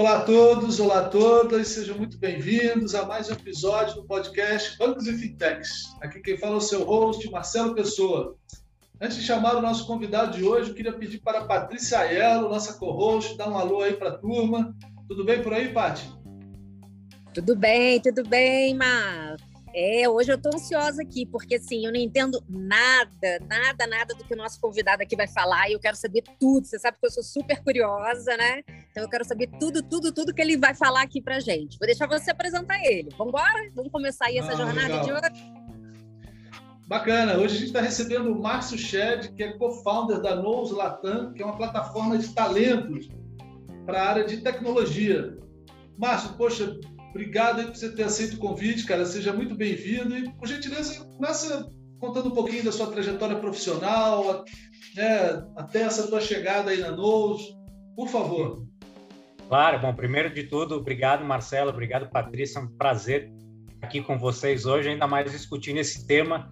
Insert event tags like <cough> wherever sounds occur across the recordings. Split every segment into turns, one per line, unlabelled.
Olá a todos, olá a todas, sejam muito bem-vindos a mais um episódio do podcast Bancos e Fintechs. Aqui quem fala é o seu host, Marcelo Pessoa. Antes de chamar o nosso convidado de hoje, eu queria pedir para a Patrícia Aiello, nossa co-host, dar um alô aí para a turma. Tudo bem por aí, Paty?
Tudo bem, tudo bem, Mar. É, hoje eu estou ansiosa aqui, porque assim, eu não entendo nada, nada, nada do que o nosso convidado aqui vai falar e eu quero saber tudo. Você sabe que eu sou super curiosa, né? Então eu quero saber tudo, tudo, tudo que ele vai falar aqui pra gente. Vou deixar você apresentar ele. Vamos embora? Vamos começar aí essa ah, jornada legal. de hoje?
Bacana. Hoje a gente está recebendo o Márcio Shed, que é co-founder da Nous Latam, que é uma plataforma de talentos para a área de tecnologia. Márcio, poxa, Obrigado por você ter aceito o convite, cara. Seja muito bem-vindo. E, por gentileza, começa contando um pouquinho da sua trajetória profissional, né, até essa tua chegada aí na Nous. Por favor.
Claro, bom, primeiro de tudo, obrigado, Marcelo, obrigado, Patrícia. É um prazer aqui com vocês hoje, ainda mais discutindo esse tema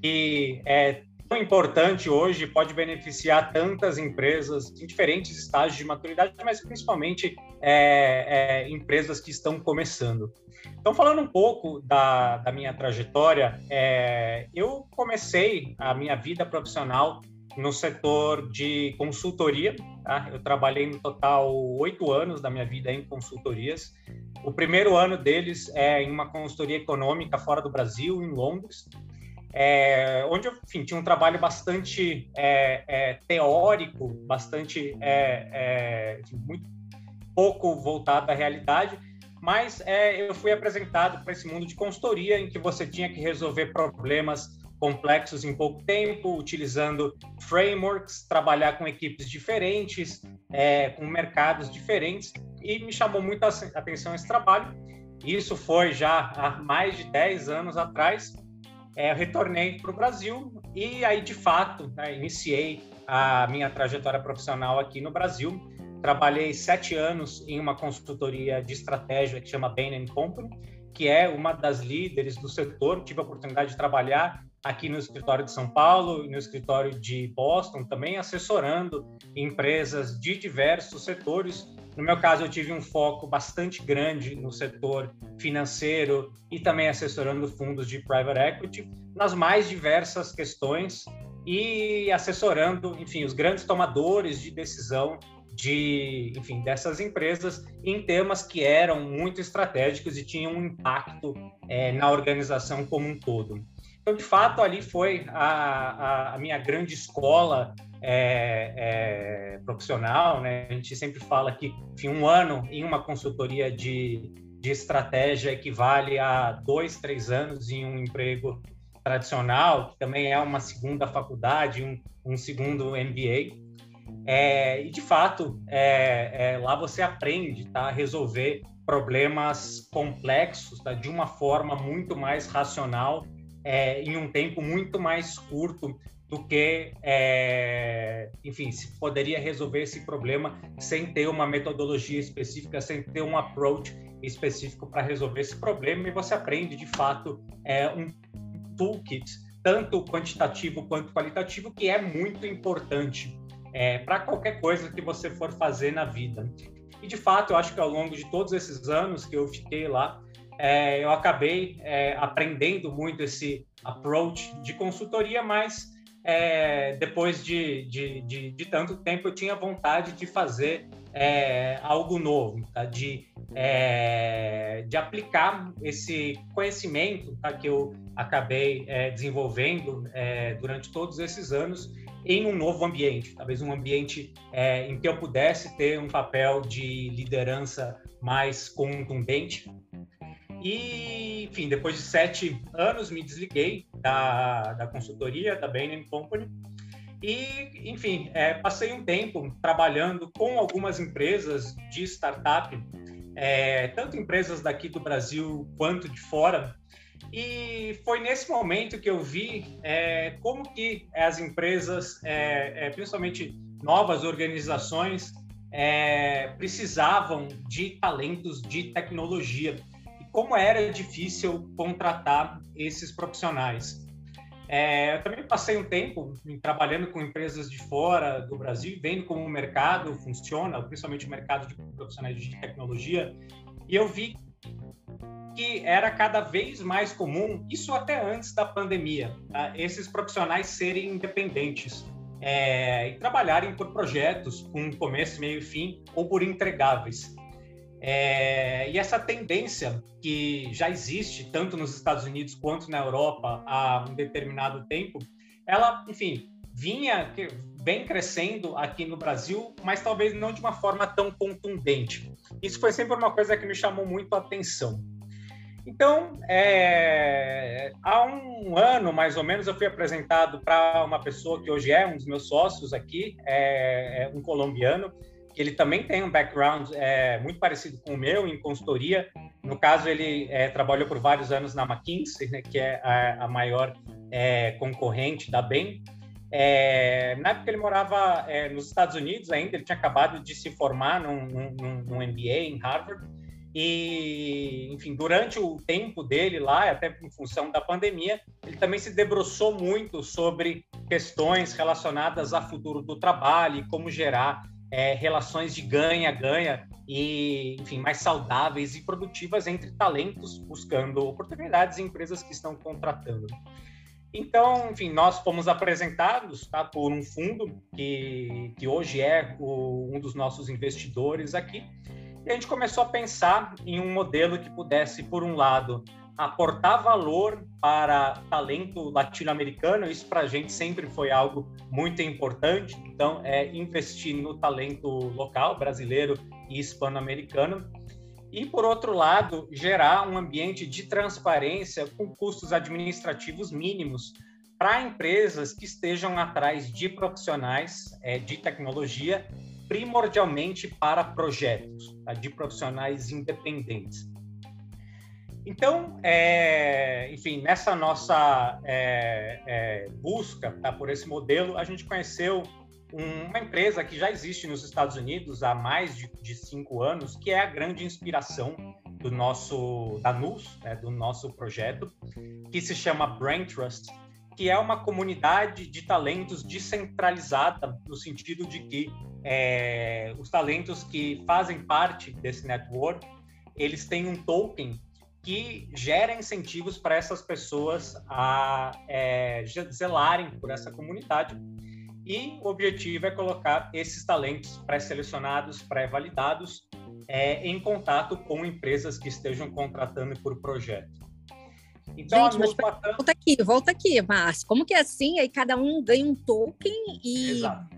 que é tão importante hoje, pode beneficiar tantas empresas em diferentes estágios de maturidade, mas principalmente é, é, empresas que estão começando. Então, falando um pouco da, da minha trajetória, é, eu comecei a minha vida profissional no setor de consultoria. Tá? Eu trabalhei no total oito anos da minha vida em consultorias. O primeiro ano deles é em uma consultoria econômica fora do Brasil, em Londres é, onde eu enfim, tinha um trabalho bastante é, é, teórico, bastante é, é, muito pouco voltado à realidade, mas é, eu fui apresentado para esse mundo de consultoria em que você tinha que resolver problemas complexos em pouco tempo, utilizando frameworks, trabalhar com equipes diferentes, com mercados diferentes, e me chamou muito a atenção esse trabalho. Isso foi já há mais de 10 anos atrás, é, retornei para o Brasil e aí, de fato, né, iniciei a minha trajetória profissional aqui no Brasil. Trabalhei sete anos em uma consultoria de estratégia que chama Bain Company, que é uma das líderes do setor. Tive a oportunidade de trabalhar aqui no escritório de São Paulo e no escritório de Boston, também assessorando empresas de diversos setores no meu caso, eu tive um foco bastante grande no setor financeiro e também assessorando fundos de private equity nas mais diversas questões e assessorando, enfim, os grandes tomadores de decisão de, enfim, dessas empresas em temas que eram muito estratégicos e tinham um impacto é, na organização como um todo. Então, de fato, ali foi a, a, a minha grande escola é, é, profissional, né? A gente sempre fala que enfim, um ano em uma consultoria de, de estratégia equivale a dois, três anos em um emprego tradicional, que também é uma segunda faculdade, um, um segundo MBA. É, e de fato, é, é, lá você aprende tá, a resolver problemas complexos tá, de uma forma muito mais racional, é, em um tempo muito mais curto do que, é, enfim, se poderia resolver esse problema sem ter uma metodologia específica, sem ter um approach específico para resolver esse problema, e você aprende, de fato, é, um toolkit, tanto quantitativo quanto qualitativo, que é muito importante é, para qualquer coisa que você for fazer na vida. E, de fato, eu acho que ao longo de todos esses anos que eu fiquei lá, é, eu acabei é, aprendendo muito esse approach de consultoria, mas é, depois de, de, de, de, tanto tempo, eu tinha vontade de fazer é, algo novo, tá? de, é, de aplicar esse conhecimento tá? que eu acabei é, desenvolvendo durante todos esses anos em um novo ambiente, talvez um ambiente em que eu pudesse ter um papel de liderança mais contundente, e, enfim, depois de sete anos, me desliguei da, da consultoria, da Bain Company. E, enfim, é, passei um tempo trabalhando com algumas empresas de startup, é, tanto empresas daqui do Brasil quanto de fora. E foi nesse momento que eu vi é, como que as empresas, é, é, principalmente novas organizações, é, precisavam de talentos de tecnologia como era difícil contratar esses profissionais. é, eu também passei um tempo trabalhando com empresas de fora do Brasil, vendo como o mercado funciona, principalmente o mercado de profissionais de tecnologia, e eu vi que era cada vez mais comum, isso até antes da pandemia, tá? esses profissionais serem independentes é, e trabalharem por projetos com começo, meio e fim ou por entregáveis. É, e essa tendência que já existe tanto nos Estados Unidos quanto na Europa há um determinado tempo, ela, enfim, vinha, vem crescendo aqui no Brasil, mas talvez não de uma forma tão contundente. Isso foi sempre uma coisa que me chamou muito a atenção. Então, é, há um ano, mais ou menos, eu fui apresentado para uma pessoa que hoje é um dos meus sócios aqui, é, é um colombiano, ele também tem um background é, muito parecido com o meu em consultoria. No caso, ele é, trabalhou por vários anos na McKinsey, né, que é a, a maior é, concorrente da Bain. É, na época ele morava é, nos Estados Unidos ainda, ele tinha acabado de se formar num, num, num MBA em Harvard. E, enfim, durante o tempo dele lá, até em função da pandemia, ele também se debruçou muito sobre questões relacionadas ao futuro do trabalho e como gerar é, relações de ganha-ganha e, enfim, mais saudáveis e produtivas entre talentos buscando oportunidades e empresas que estão contratando. Então, enfim, nós fomos apresentados tá, por um fundo que, que hoje é o, um dos nossos investidores aqui, e a gente começou a pensar em um modelo que pudesse, por um lado, aportar valor para talento latino-americano, isso para a gente sempre foi algo muito importante. Então, é investir no talento local, brasileiro e hispano-americano. E, por outro lado, gerar um ambiente de transparência com custos administrativos mínimos para empresas que estejam atrás de profissionais é, de tecnologia, primordialmente para projetos, tá? de profissionais independentes. Então, é, enfim, nessa nossa é, é, busca tá, por esse modelo, a gente conheceu uma empresa que já existe nos Estados Unidos há mais de, de cinco anos, que é a grande inspiração do nosso da NUS, né, do nosso projeto, que se chama Brain Trust, que é uma comunidade de talentos descentralizada no sentido de que é, os talentos que fazem parte desse network eles têm um token que gera incentivos para essas pessoas a é, zelarem por essa comunidade. E o objetivo é colocar esses talentos pré-selecionados, pré-validados, é, em contato com empresas que estejam contratando por projeto.
Então, Gente, mas volta aqui, volta aqui, Márcio. Como que é assim? Aí cada um ganha um token e Exato.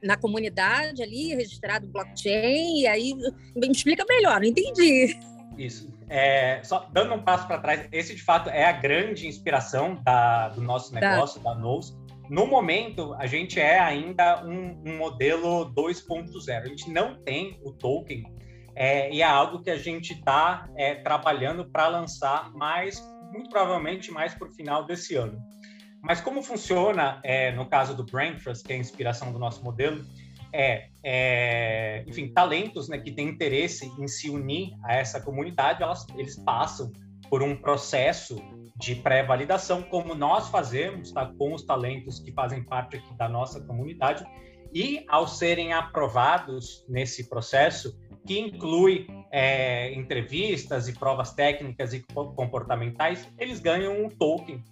na comunidade ali, registrado blockchain, e aí me explica melhor, não entendi.
Isso. É, só dando um passo para trás, esse de fato é a grande inspiração da, do nosso tá. negócio, tá. da Nose. No momento, a gente é ainda um, um modelo 2.0. A gente não tem o token é, e é algo que a gente está é, trabalhando para lançar mais, muito provavelmente mais para o final desse ano. Mas como funciona, é, no caso do Brain Trust, que é a inspiração do nosso modelo, é, é, enfim, talentos né, que têm interesse em se unir a essa comunidade, elas, eles passam por um processo de pré-validação, como nós fazemos tá, com os talentos que fazem parte aqui da nossa comunidade, e ao serem aprovados nesse processo, que inclui é, entrevistas e provas técnicas e comportamentais, eles ganham um token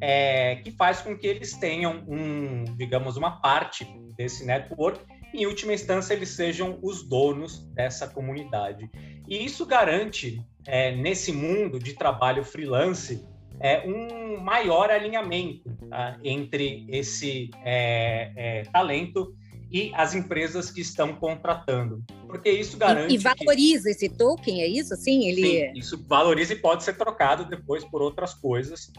é, que faz com que eles tenham um, digamos, uma parte desse network em última instância, eles sejam os donos dessa comunidade. E isso garante, é, nesse mundo de trabalho freelance, é, um maior alinhamento tá, entre esse é, é, talento e as empresas que estão contratando. Porque isso garante.
E, e valoriza que... esse token, é isso? Assim, ele... Sim,
isso valoriza e pode ser trocado depois por outras coisas.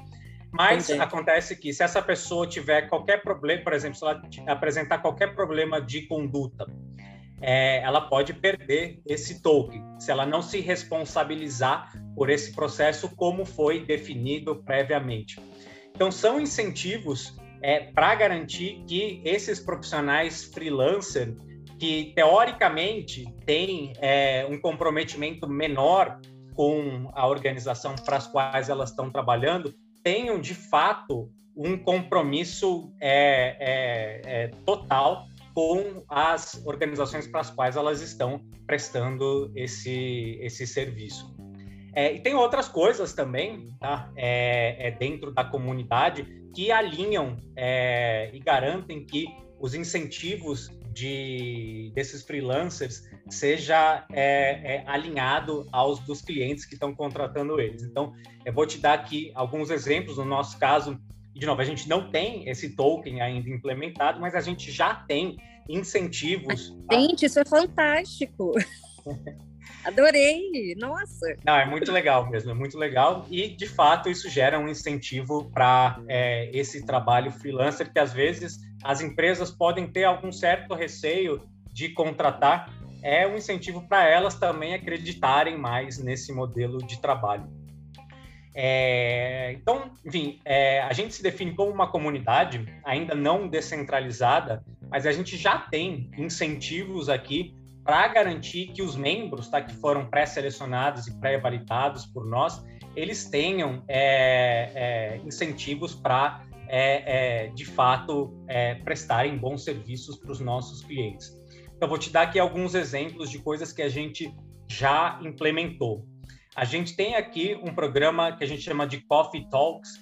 Mas Entendi. acontece que se essa pessoa tiver qualquer problema, por exemplo, se ela apresentar qualquer problema de conduta, é, ela pode perder esse token, se ela não se responsabilizar por esse processo como foi definido previamente. Então, são incentivos é, para garantir que esses profissionais freelancer, que teoricamente têm é, um comprometimento menor com a organização para as quais elas estão trabalhando, tenham de fato um compromisso é, é, é, total com as organizações para as quais elas estão prestando esse, esse serviço. É, e tem outras coisas também, tá? É, é dentro da comunidade que alinham é, e garantem que os incentivos de, desses freelancers seja é, é, alinhado aos dos clientes que estão contratando eles. Então, eu vou te dar aqui alguns exemplos. No nosso caso, de novo, a gente não tem esse token ainda implementado, mas a gente já tem incentivos.
Gente, isso é fantástico! <laughs> Adorei! Nossa!
Não, é muito legal mesmo, é muito legal. E, de fato, isso gera um incentivo para é, esse trabalho freelancer, que às vezes as empresas podem ter algum certo receio de contratar. É um incentivo para elas também acreditarem mais nesse modelo de trabalho. É, então, enfim, é, a gente se define como uma comunidade ainda não descentralizada, mas a gente já tem incentivos aqui para garantir que os membros tá, que foram pré-selecionados e pré-validados por nós, eles tenham é, é, incentivos para, é, é, de fato, é, prestarem bons serviços para os nossos clientes. Então, vou te dar aqui alguns exemplos de coisas que a gente já implementou. A gente tem aqui um programa que a gente chama de Coffee Talks,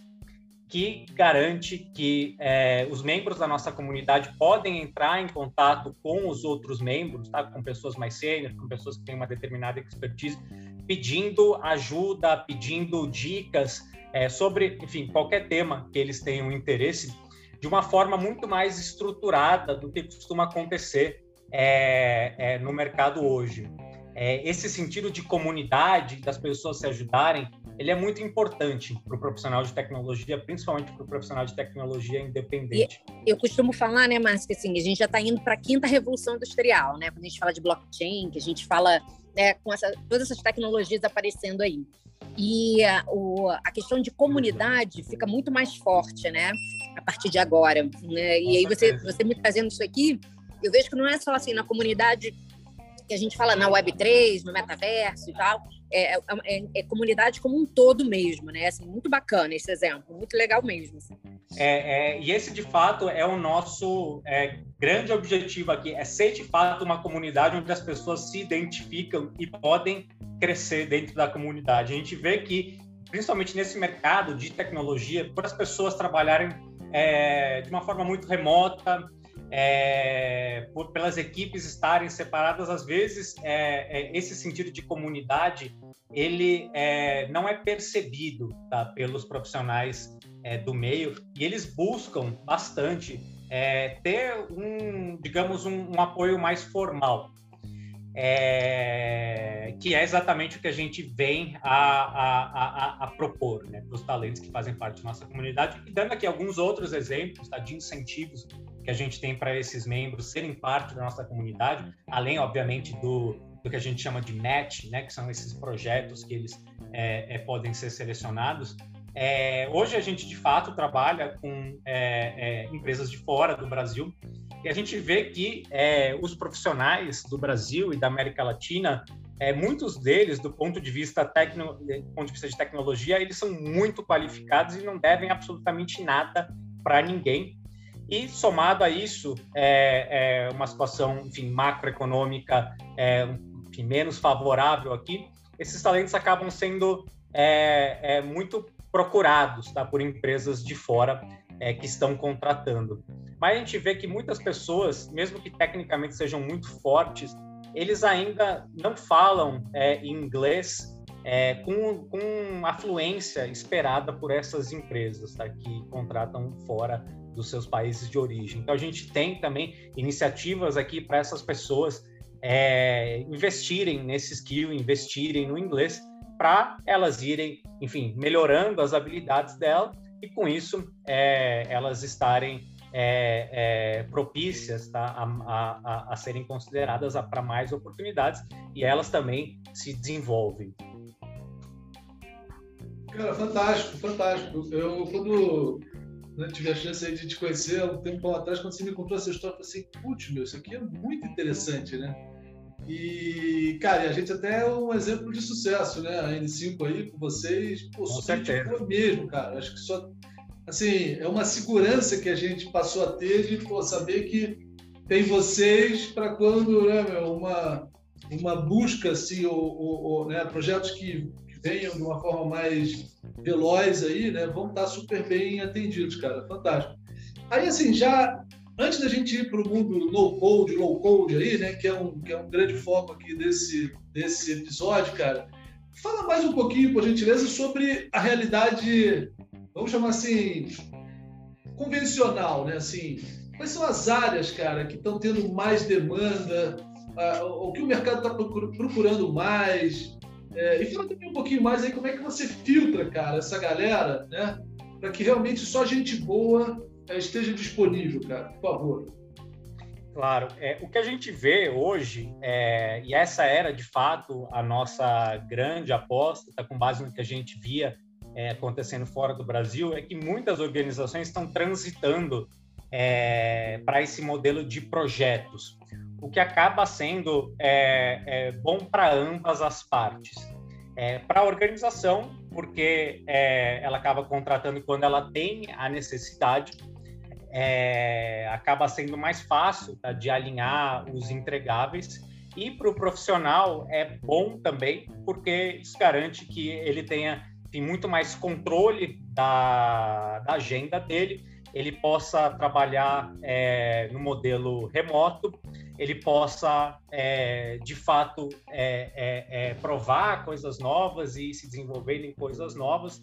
que garante que é, os membros da nossa comunidade podem entrar em contato com os outros membros, tá? com pessoas mais sêniores, com pessoas que têm uma determinada expertise, pedindo ajuda, pedindo dicas é, sobre, enfim, qualquer tema que eles tenham interesse, de uma forma muito mais estruturada do que costuma acontecer é, é no mercado hoje. É, esse sentido de comunidade, das pessoas se ajudarem, ele é muito importante para o profissional de tecnologia, principalmente para o profissional de tecnologia independente.
E eu costumo falar, né, Márcio, que assim, a gente já está indo para a quinta revolução industrial, né? Quando a gente fala de blockchain, que a gente fala né, com essa, todas essas tecnologias aparecendo aí. E a, o, a questão de comunidade fica muito mais forte, né? A partir de agora. Né? E aí você, você me trazendo isso aqui, eu vejo que não é só assim na comunidade que a gente fala na Web3, no metaverso e tal, é, é, é, é, comunidade como um todo mesmo, né? Assim, muito bacana esse exemplo, muito legal mesmo. Assim.
É, é, e esse, de fato, é o nosso é, grande objetivo aqui, é ser, de fato, uma comunidade onde as pessoas se identificam e podem crescer dentro da comunidade. A gente vê que, principalmente nesse mercado de tecnologia, por as pessoas trabalharem de uma forma muito remota, é, por, pelas equipes estarem separadas, às vezes é, é, esse sentido de comunidade ele é, não é percebido tá, pelos profissionais é, do meio e eles buscam bastante é, ter um, digamos, um, um apoio mais formal. Que é exatamente o que a gente vem a, a, a, a propor né, para os talentos que fazem parte da nossa comunidade, e dando aqui alguns outros exemplos tá, de incentivos que a gente tem para esses membros serem parte da nossa comunidade, além, obviamente, do, do que a gente chama de match, né, que são esses projetos que eles é, é, podem ser selecionados. É, hoje a gente, de fato, trabalha com é, é, empresas de fora do Brasil e a gente vê que é, os profissionais do Brasil e da América Latina muitos deles, do ponto de vista tecno, do ponto de vista de tecnologia, eles são muito qualificados e não devem absolutamente nada para ninguém. E somado a isso, é, é uma situação, enfim, macroeconômica é, enfim, menos favorável aqui, esses talentos acabam sendo é, é, muito procurados tá, por empresas de fora é, que estão contratando. Mas a gente vê que muitas pessoas, mesmo que tecnicamente sejam muito fortes, eles ainda não falam é, inglês é, com, com a fluência esperada por essas empresas tá, que contratam fora dos seus países de origem. Então, a gente tem também iniciativas aqui para essas pessoas é, investirem nesse skill, investirem no inglês, para elas irem, enfim, melhorando as habilidades dela e, com isso, é, elas estarem é, é, propícias tá, a, a, a, serem consideradas para mais oportunidades e elas também se desenvolvem.
Cara, fantástico, fantástico. Eu, quando né, tive a chance de te conhecer há um tempo atrás, quando você me contou essa história, eu falei assim, putz, meu, isso aqui é muito interessante, né? E, cara, a gente até é um exemplo de sucesso, né? A N5 aí, com vocês, pô, com certeza. mesmo, cara. Acho que só assim, é uma segurança que a gente passou a ter de pô, saber que tem vocês para quando né, uma, uma busca, assim, ou, ou, ou né, projetos que, venham de uma forma mais veloz aí, né, vão estar super bem atendidos, cara. Fantástico. Aí, assim, já antes da gente ir para o mundo no code, low code aí, né, que é um, que é um grande foco aqui desse, desse episódio, cara, fala mais um pouquinho, por gentileza, sobre a realidade vamos chamar assim, convencional, né? Assim, quais são as áreas, cara, que estão tendo mais demanda, uh, o que o mercado está procurando mais? É, e fala também um pouquinho mais aí como é que você filtra, cara, essa galera, né? Para que realmente só gente boa é, esteja disponível, cara, por favor.
Claro, é, o que a gente vê hoje, é, e essa era de fato a nossa grande aposta, está com base no que a gente via é, acontecendo fora do Brasil é que muitas organizações estão transitando é, para esse modelo de projetos, o que acaba sendo é, é bom para ambas as partes. É, para a organização, porque é, ela acaba contratando quando ela tem a necessidade, acaba sendo mais fácil tá, de alinhar os entregáveis. E para o profissional é bom também, porque isso garante que ele tenha tem muito mais controle da, da agenda dele, ele possa trabalhar é, no modelo remoto, ele possa, é, de fato, é, é, é provar coisas novas e se desenvolver em coisas novas.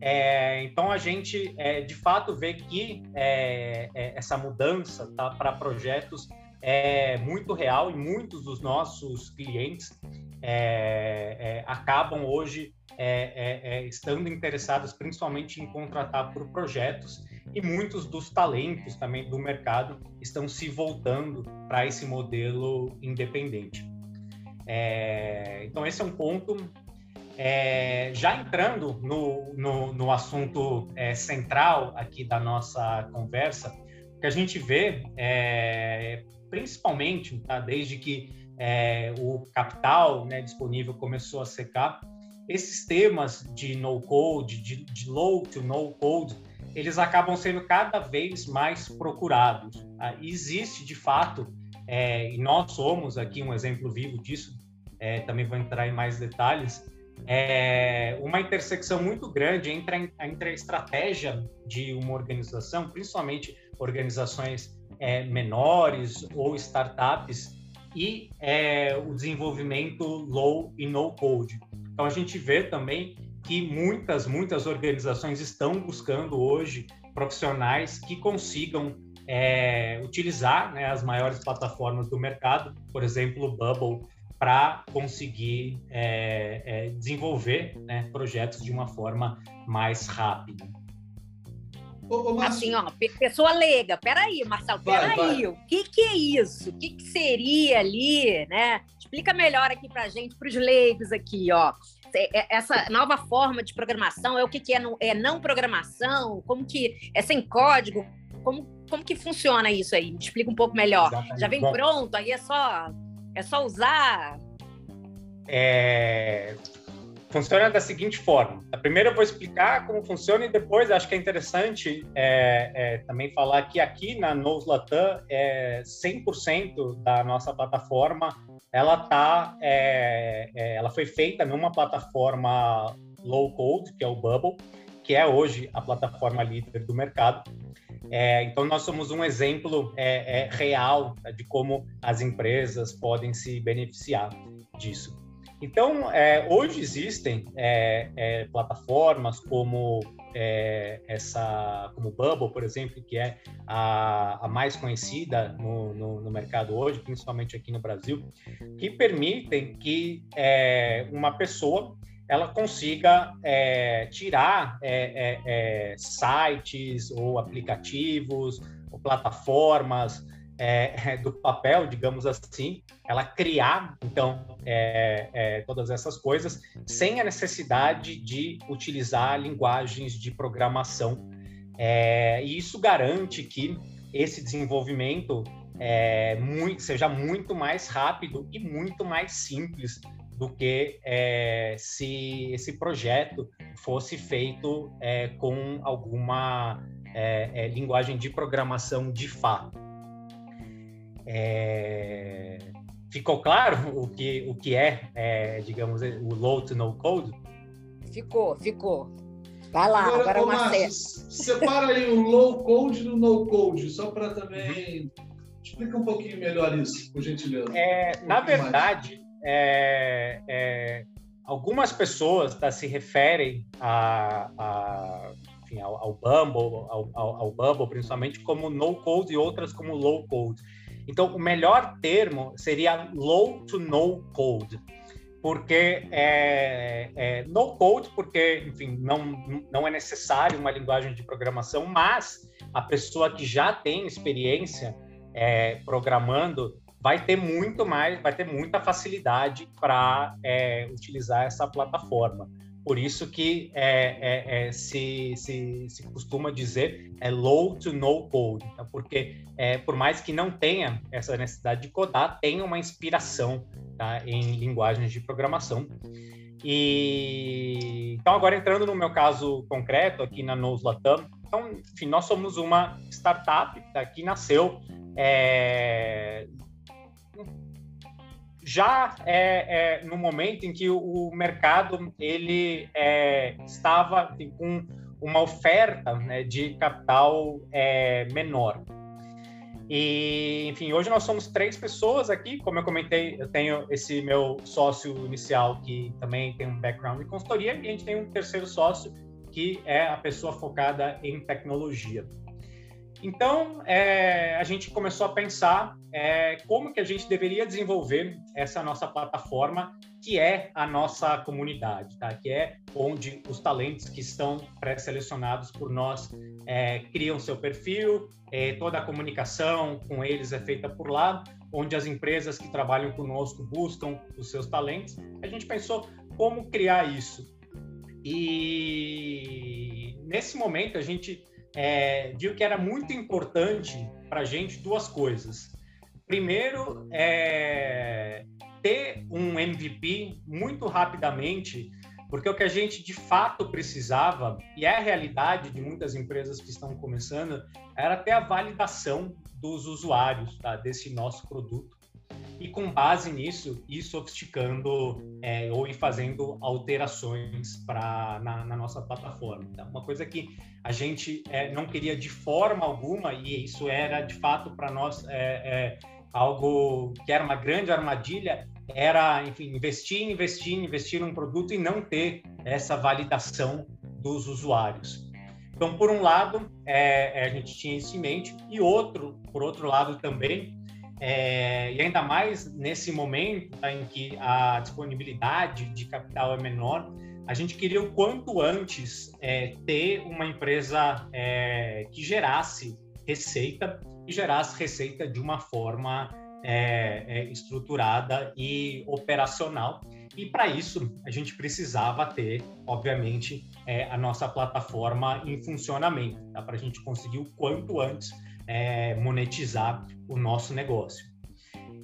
É, então, a gente, de fato, vê que essa mudança tá, para projetos é muito real e muitos dos nossos clientes acabam hoje é, é, é, estando interessadas principalmente em contratar por projetos e muitos dos talentos também do mercado estão se voltando para esse modelo independente. É, então esse é um ponto. É, já entrando no, no, no assunto é, central aqui da nossa conversa, o que a gente vê, principalmente tá, desde que o capital né, disponível começou a secar, esses temas de no-code, de, de low to no-code, eles acabam sendo cada vez mais procurados. Ah, existe, de fato, é, e nós somos aqui um exemplo vivo disso, é, também vou entrar em mais detalhes, é, uma intersecção muito grande entre a, entre a estratégia de uma organização, principalmente organizações é, menores ou startups, e é, o desenvolvimento low e no code. Então a gente vê também que muitas, muitas organizações estão buscando hoje profissionais que consigam é, utilizar né, as maiores plataformas do mercado, por exemplo, o Bubble, para conseguir é, é, desenvolver né, projetos de uma forma mais rápida.
Ô, ô, assim, ó, pessoa leiga, peraí, Marcelo, peraí, o que, que é isso? O que, que seria ali, né? Explica melhor aqui pra gente, para os leigos aqui, ó. É, essa nova forma de programação é o que, que é, não, é não programação? Como que é sem código? Como, como que funciona isso aí? Me explica um pouco melhor. Exatamente. Já vem pronto, aí é só, é só usar?
É, funciona da seguinte forma. A primeira eu vou explicar como funciona e depois acho que é interessante é, é, também falar que aqui na Nos Latam é 100% da nossa plataforma ela tá é, é, ela foi feita numa plataforma low code que é o Bubble que é hoje a plataforma líder do mercado. É, então, nós somos um exemplo é, é, real de como as empresas podem se beneficiar disso. Então, é, hoje existem é, é, plataformas como é, essa, como Bubble, por exemplo, que é a, a mais conhecida no, no, no, mercado hoje, principalmente aqui no Brasil, que permitem que é, uma pessoa ela consiga é, tirar sites ou aplicativos ou plataformas é, do papel, digamos assim, ela criar, então, é, é, todas essas coisas sem a necessidade de utilizar linguagens de programação. É, e isso garante que esse desenvolvimento é, muito, seja muito mais rápido e muito mais simples do que é, se esse projeto fosse feito é, com alguma é, é linguagem de programação de fato. É, ficou claro o que, o que é, é, digamos, o low to no code?
Ficou, ficou. Vai lá, agora, agora uma Márcio,
Separa aí o low code do no code, só para também. Uhum. Explica um pouquinho melhor isso, por gentileza.
É, um na verdade, é, é, algumas pessoas tá, se referem a, a enfim, ao, ao Bumble, ao, ao, ao, Bumble principalmente, como no code e outras como low code. Então, o melhor termo seria low to no code, porque é, é, no code, porque, enfim, não, não é necessário uma linguagem de programação, mas a pessoa que já tem experiência é, programando vai ter muito mais, vai ter muita facilidade para é, utilizar essa plataforma. Por isso que é, é, é, se, se, se, costuma dizer é low to no code, tá? porque é, por mais que não tenha essa necessidade de codar, tem uma inspiração tá? em linguagens de programação. E então agora entrando no meu caso concreto aqui na Nose Latam, então enfim nós somos uma startup tá? que nasceu é, já é, é, no momento em que o, mercado ele é, estava com uma oferta né, de capital é, menor. E, enfim, hoje nós somos três pessoas aqui. Como eu comentei, eu tenho esse meu sócio inicial que também tem um background em consultoria, e a gente tem um terceiro sócio que é a pessoa focada em tecnologia. Então, é, a gente começou a pensar é, como que a gente deveria desenvolver essa nossa plataforma, que é a nossa comunidade, tá? que é onde os talentos que estão pré-selecionados por nós é, criam seu perfil, é, toda a comunicação com eles é feita por lá, onde as empresas que trabalham conosco buscam os seus talentos. A gente pensou como criar isso. E nesse momento a gente é, viu que era muito importante para a gente duas coisas. Primeiro, é, ter um MVP muito rapidamente, porque o que a gente de fato precisava, e é a realidade de muitas empresas que estão começando, era ter a validação dos usuários tá, desse nosso produto e com base nisso ir sofisticando é, ou ir fazendo alterações para na, na, nossa plataforma. Então, uma coisa que a gente é, não queria de forma alguma e isso era de fato para nós é, é, algo que era uma grande armadilha era enfim investir, investir, investir num produto e não ter essa validação dos usuários. Então, por um lado, é, é, a gente tinha isso em mente, e outro, por outro lado também, é, e ainda mais nesse momento tá, em que a disponibilidade de capital é menor, a gente queria o quanto antes é, ter uma empresa é, que gerasse receita e gerasse receita de uma forma é, é, estruturada e operacional. E para isso a gente precisava ter, obviamente, é, a nossa plataforma em funcionamento, tá? para a gente conseguir o quanto antes é, monetizar o nosso negócio.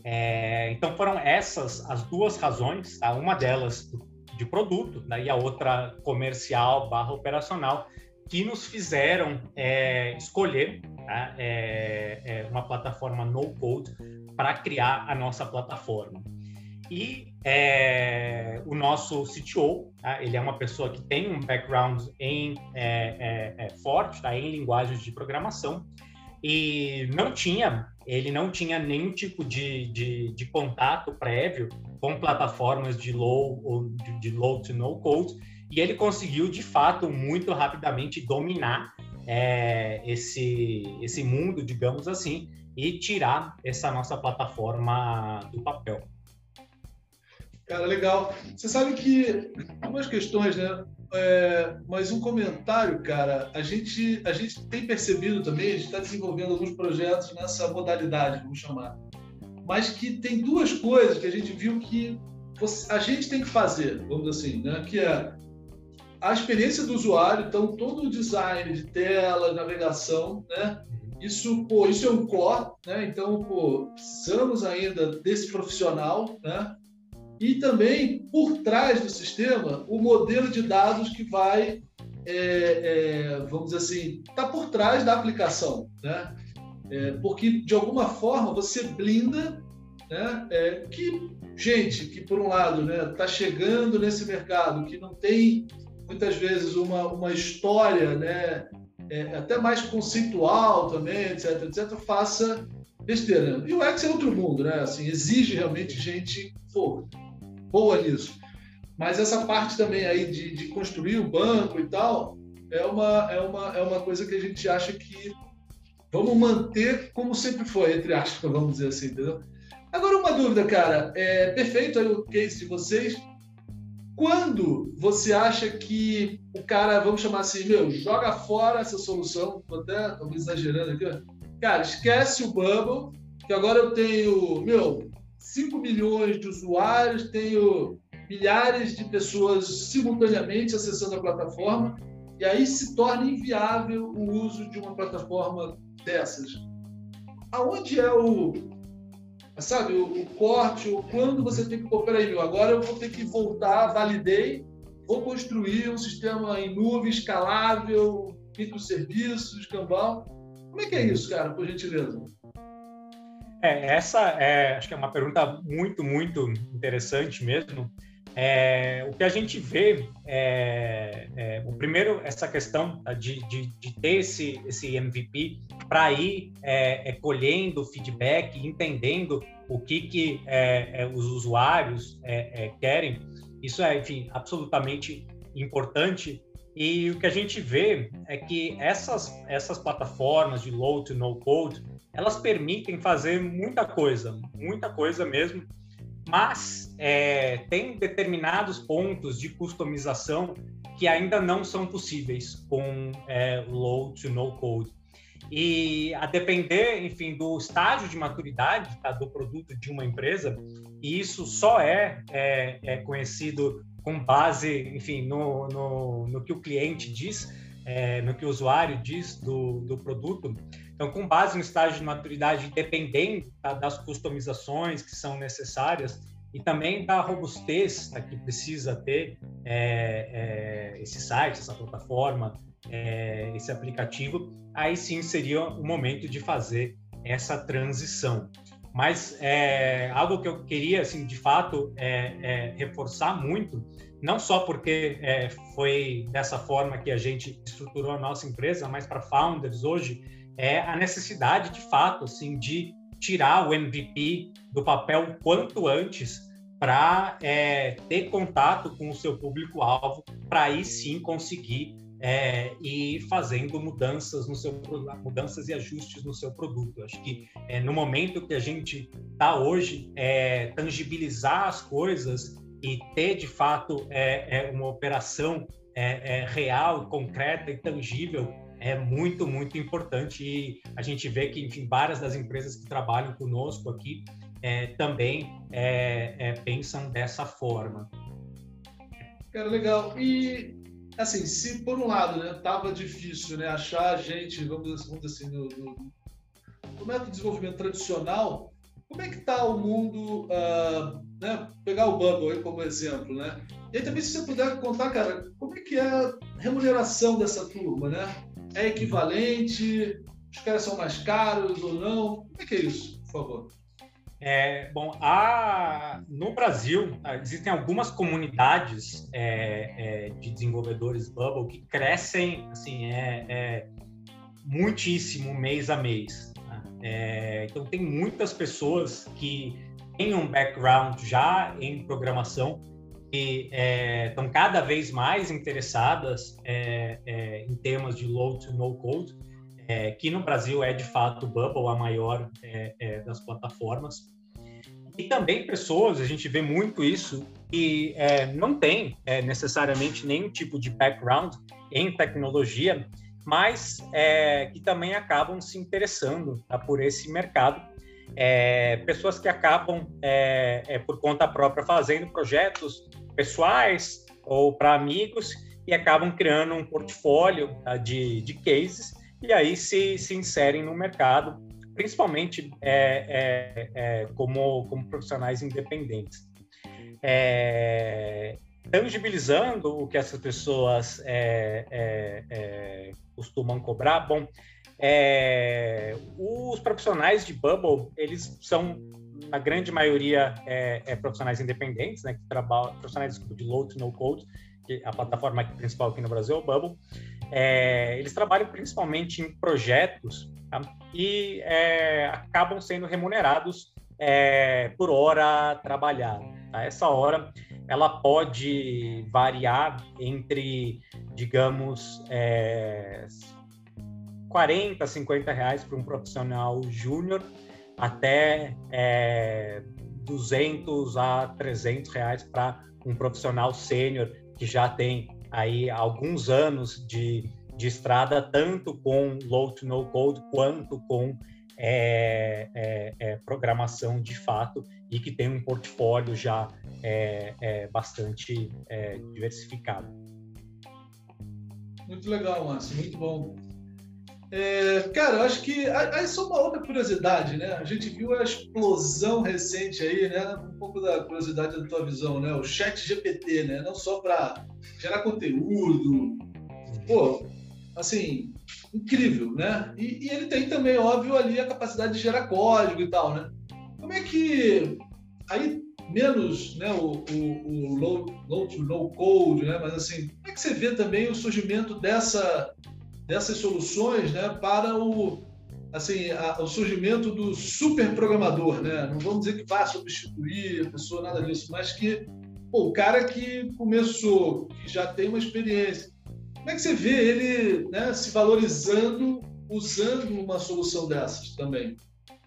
É, então foram essas as duas razões, tá? uma delas de produto né? e a outra comercial barra operacional, que nos fizeram é, escolher tá? É, é, uma plataforma no-code para criar a nossa plataforma. E é, o nosso CTO, tá? ele é uma pessoa que tem um background em é forte, tá? em linguagens de programação, e não tinha, ele não tinha nenhum tipo de, de, de contato prévio com plataformas de low ou de, de, low to no code, e ele conseguiu de fato muito rapidamente dominar é, esse esse mundo, digamos assim, e tirar essa nossa plataforma do papel.
Cara, legal. Você sabe que algumas questões, né? É, mas um comentário, cara, a gente, a gente tem percebido também, a gente está desenvolvendo alguns projetos nessa modalidade, vamos chamar, mas que tem duas coisas que a gente viu que a gente tem que fazer, vamos dizer assim, né? que é a experiência do usuário, então todo o design de tela, navegação, né? Isso, pô, isso é um core, né? Então, pô, precisamos ainda desse profissional, né? E também por trás do sistema o modelo de dados que vai, é, é, vamos dizer assim, está por trás da aplicação, né? É, porque de alguma forma você blinda, né? É, que gente que por um lado, né, está chegando nesse mercado que não tem muitas vezes uma, uma história, né, é, até mais conceitual também, etc, etc, faça besteira. E o X é outro mundo, né? Assim, exige realmente gente pô, boa nisso. Mas essa parte também aí de, de construir o banco e tal é uma, é, uma, é uma coisa que a gente acha que vamos manter como sempre foi, entre aspas, vamos dizer assim, entendeu? Agora, uma dúvida, cara. É perfeito aí o case de vocês. Quando você acha que o cara, vamos chamar assim, meu, joga fora essa solução, tô até talvez exagerando aqui, cara, esquece o Bubble, que agora eu tenho, meu, 5 milhões de usuários, tenho milhares de pessoas simultaneamente acessando a plataforma, e aí se torna inviável o uso de uma plataforma dessas. Aonde é o, sabe, o, o corte, o quando você tem que, pô, peraí, meu, agora eu vou ter que voltar, validei, vou construir um sistema em nuvem, escalável, microserviços, Kanban. Como é que é isso, cara, por gentileza?
É, essa é, acho que é uma pergunta muito, muito interessante mesmo. É, o que a gente vê é, é, o primeiro essa questão tá, de, de, de ter esse, esse MVP para ir é, é, colhendo feedback, entendendo o que, que é, os usuários querem. Isso é, enfim, absolutamente importante. E o que a gente vê é que essas, essas plataformas de low to no code, elas permitem fazer muita coisa, muita coisa mesmo mas é, tem determinados pontos de customização que ainda não são possíveis com é, low to no code. E a depender, enfim, do estágio de maturidade tá, do produto de uma empresa, e isso só é, é, é conhecido com base, enfim, no, no, no, que o cliente diz, é, no que o usuário diz do, do produto. Então, com base no estágio de maturidade, dependendo tá, das customizações que são necessárias e também da robustez tá, que precisa ter é, é, esse site, essa plataforma, é, esse aplicativo, aí sim seria o momento de fazer essa transição. Mas é, algo que eu queria, assim, de fato, é, é, reforçar muito, não só porque foi dessa forma que a gente estruturou a nossa empresa, mas para founders hoje, é a necessidade, de fato, assim, de tirar o MVP do papel quanto antes para é, ter contato com o seu público-alvo, para aí sim conseguir é, ir fazendo mudanças no seu mudanças e ajustes no seu produto. Acho que é, no momento que a gente está hoje, é, tangibilizar as coisas e ter de fato é, é uma operação é, real, concreta e tangível é muito, muito importante e a gente vê que, enfim, várias das empresas que trabalham conosco aqui é, também é, é, pensam dessa forma.
Cara, legal. E, assim, se por um lado, né, tava difícil, né, achar gente, vamos, vamos dizer assim, no, no, no método de desenvolvimento tradicional, como é que está o mundo, uh, né, pegar o Bubble aí como exemplo, né? E aí também se você puder contar, cara, como é que é a remuneração dessa turma, né? É equivalente? Os caras são mais caros ou não? Como é que é isso, por favor?
É, bom, a, no Brasil existem algumas comunidades é, é, de desenvolvedores Bubble que crescem assim é, é muitíssimo mês a mês. Né? Então tem muitas pessoas que têm um background já em programação que estão é, cada vez mais interessadas é, é, em temas de low to no code, é, que no Brasil é de fato Bubble a maior é, é, das plataformas. E também pessoas, a gente vê muito isso, que não tem necessariamente nenhum tipo de background em tecnologia, mas que também acabam se interessando tá, por esse mercado é, pessoas que acabam, é, é, por conta própria, fazendo projetos pessoais ou para amigos e acabam criando um portfólio tá, de, de cases e aí se, se inserem no mercado, principalmente é, é, é, como, como profissionais independentes. é, tangibilizando o que essas pessoas é, é, costumam cobrar. Bom, os profissionais de Bubble, eles são, na grande maioria, é, é, profissionais independentes, né, que trabalham, profissionais de low to no code, que a plataforma principal aqui no Brasil é o Bubble. É, eles trabalham principalmente em projetos tá? e é, acabam sendo remunerados é, por hora trabalhada. Tá? Essa hora ela pode variar entre, digamos, é, 40, 50 reais para um profissional júnior até é, 200 a 300 reais para um profissional sênior que já tem aí alguns anos de, de estrada, tanto com low to no code quanto com é, é, é, programação de fato e que tem um portfólio já é, é, bastante é, diversificado.
Muito legal, Márcio, muito bom. É, cara, eu acho que aí só uma outra curiosidade, né? A gente viu a explosão recente aí, né? Um pouco da curiosidade da tua visão, né? O Chat GPT, né? Não só para gerar conteúdo, pô, assim, incrível, né? E, e, ele tem também, óbvio, ali a capacidade de gerar código e tal, né? Como é que aí menos, né? O, o, o low, low no code, né? Mas assim, como é que você vê também o surgimento dessa dessas soluções né, para o, assim, a, o surgimento do super programador. Né? Não vamos dizer que vá substituir a pessoa, nada disso, mas que pô, o cara que começou, que já tem uma experiência, como é que você vê ele né, se valorizando usando uma solução dessas também?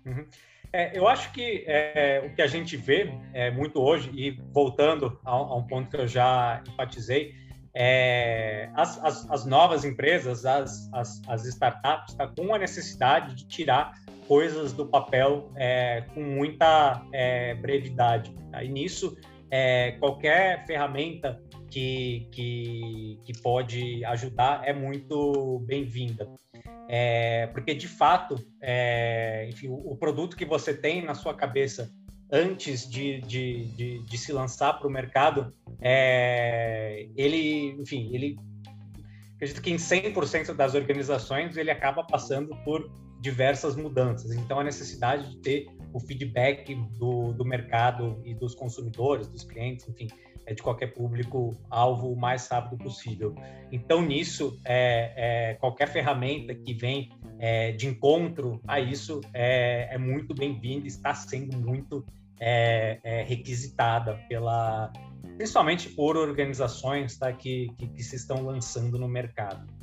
Uhum. É, eu acho que é, o que a gente vê é, muito hoje, e voltando a, a um ponto que eu já enfatizei, é, as, as, as, novas empresas, as, as, as startups, tá com a necessidade de tirar coisas do papel é, com muita é, brevidade. Tá? E nisso, é, qualquer ferramenta que, que, que, pode ajudar é muito bem-vinda. É, porque, de fato, é, enfim, o, o produto que você tem na sua cabeça antes de, de, de, de se lançar para o mercado, é, ele, enfim, ele acredito que em 100% das organizações ele acaba passando por diversas mudanças. Então, a necessidade de ter o feedback do, do mercado e dos consumidores, dos clientes, enfim, é de qualquer público alvo o mais rápido possível. Então, nisso, é, é qualquer ferramenta que vem é, de encontro a isso é, é muito bem-vinda, está sendo muito é, é, requisitada pela, principalmente por organizações tá, que, que, que se estão lançando no mercado.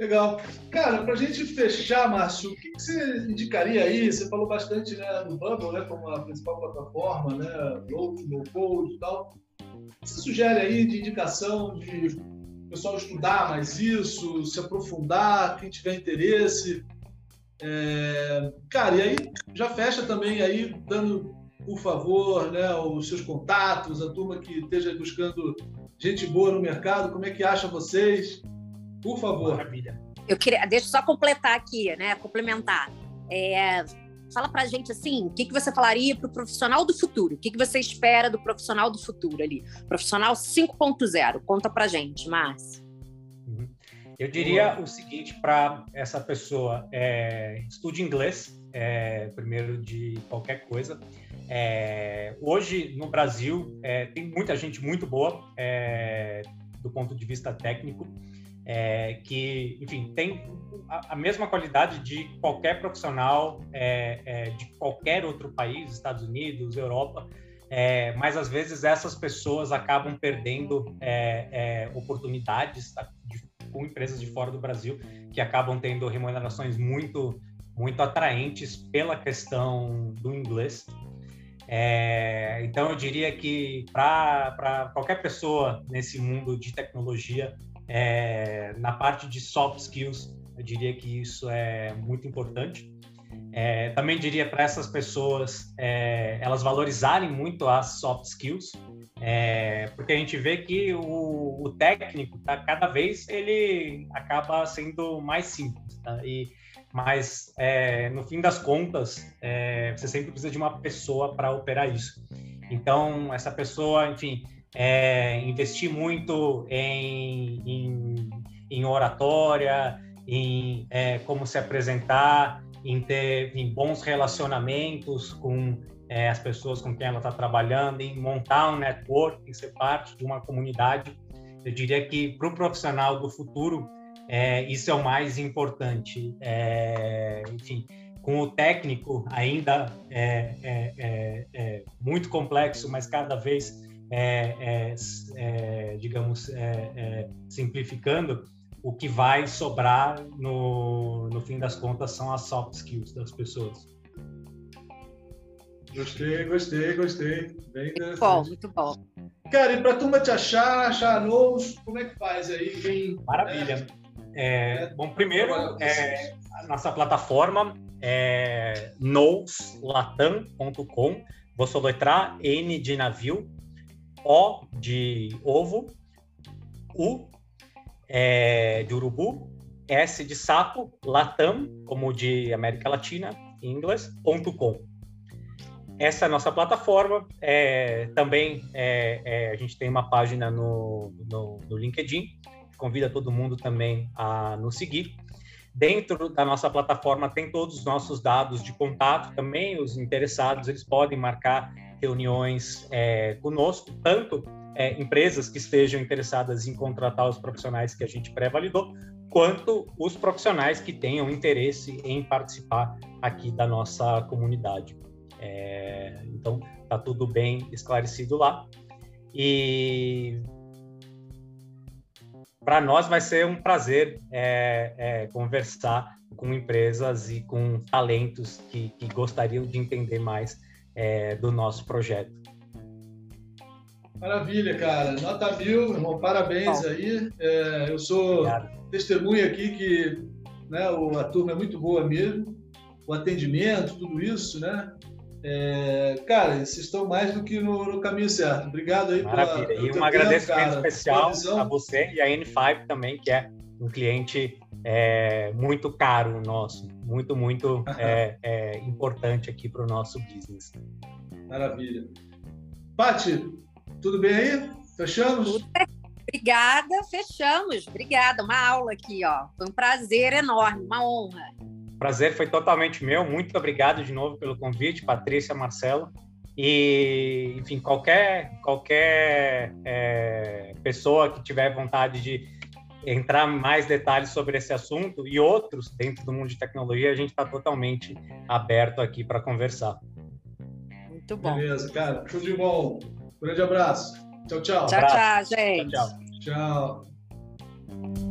Legal. Cara, para a gente fechar, Márcio, o que, que, você indicaria aí? Você falou bastante né, no Bubble, né, como a principal plataforma, né, low, no code e tal. O que você sugere aí de indicação de o pessoal estudar mais isso, se aprofundar, quem tiver interesse? É... Cara, e aí já fecha também aí, dando, por favor, né, os seus contatos, a turma que esteja buscando gente boa no mercado, como é que acha vocês? Por favor. Maravilha.
Eu queria, deixa eu só completar aqui, né? Complementar. É, fala pra gente assim, o que, que você falaria para o profissional do futuro? O que, que você espera do profissional do futuro ali? Profissional 5.0. Conta pra gente, Márcio.
Uhum. Eu diria o seguinte para essa pessoa: é, estude inglês, é, primeiro de qualquer coisa. É, hoje, no Brasil, é, tem muita gente muito boa é, do ponto de vista técnico é, que, enfim, tem a, a, mesma qualidade de qualquer profissional é, é, de qualquer outro país, Estados Unidos, Europa, é, mas às vezes essas pessoas acabam perdendo é, oportunidades tá, de, com empresas de fora do Brasil que acabam tendo remunerações muito muito atraentes pela questão do inglês. É, então, eu diria que para qualquer pessoa nesse mundo de tecnologia, é, na parte de soft skills, eu diria que isso é muito importante. É, também diria para essas pessoas é, elas valorizarem muito as soft skills, é, porque a gente vê que o, o, técnico tá, cada vez ele acaba sendo mais simples, tá? E mas é, no fim das contas é, você sempre precisa de uma pessoa para operar isso. Então, essa pessoa, enfim, é, investir muito em, em, em oratória, em é, como se apresentar, em ter em bons relacionamentos com é, as pessoas com quem ela está trabalhando, em montar um network, em ser parte de uma comunidade. Eu diria que para o profissional do futuro, é, isso é o mais importante. É, enfim, com o técnico ainda é, é, é, é muito complexo, mas cada vez, digamos, simplificando, o que vai sobrar no, no fim das contas são as soft skills das pessoas.
Gostei, gostei, gostei. Bem
muito bom, muito bom.
Cara, e para a turma te achar, achar nous, como é que faz aí? Quem,
Maravilha. É, é, bom, primeiro, é, a nossa plataforma é nouslatam.com. Vou soletrar N de navio, O de ovo, U é, de urubu, S de sapo, Latam, como de América Latina, em inglês, ponto .com. Essa é nossa plataforma. É, também é, é, a gente tem uma página no, no, no LinkedIn. Convida todo mundo também a nos seguir. Dentro da nossa plataforma tem todos os nossos dados de contato também. Os interessados eles podem marcar reuniões é, conosco, tanto é, empresas que estejam interessadas em contratar os profissionais que a gente pré-validou, quanto os profissionais que tenham interesse em participar aqui da nossa comunidade. É, então, está tudo bem esclarecido lá. E para nós vai ser um prazer é, é, conversar com empresas e com talentos que, que gostariam de entender mais é, do nosso projeto.
Maravilha, cara. Nota mil, irmão. Parabéns Bom. aí. É, eu sou Obrigado. testemunha aqui que né, a turma é muito boa mesmo. O atendimento, tudo isso, né? É, cara, vocês estão mais do que no, no caminho certo. Obrigado aí
Maravilha. pela. E um agradecimento especial a você e a N5 também, que é um cliente é, muito caro nosso, muito, muito é, é, importante aqui para o nosso business.
Maravilha. Pati, tudo bem aí? Fechamos?
Obrigada, fechamos. Obrigada, uma aula aqui, ó. Foi um prazer enorme, uma honra
prazer foi totalmente meu. Muito obrigado de novo pelo convite, Patrícia, Marcelo. E, enfim, qualquer, qualquer é, pessoa que tiver vontade de entrar mais detalhes sobre esse assunto e outros dentro do mundo de tecnologia, a gente está totalmente aberto aqui para conversar.
Muito bom.
Beleza, cara. Tudo de bom. Um grande abraço. Tchau, tchau.
Tchau, tchau, gente.
Tchau. tchau. tchau.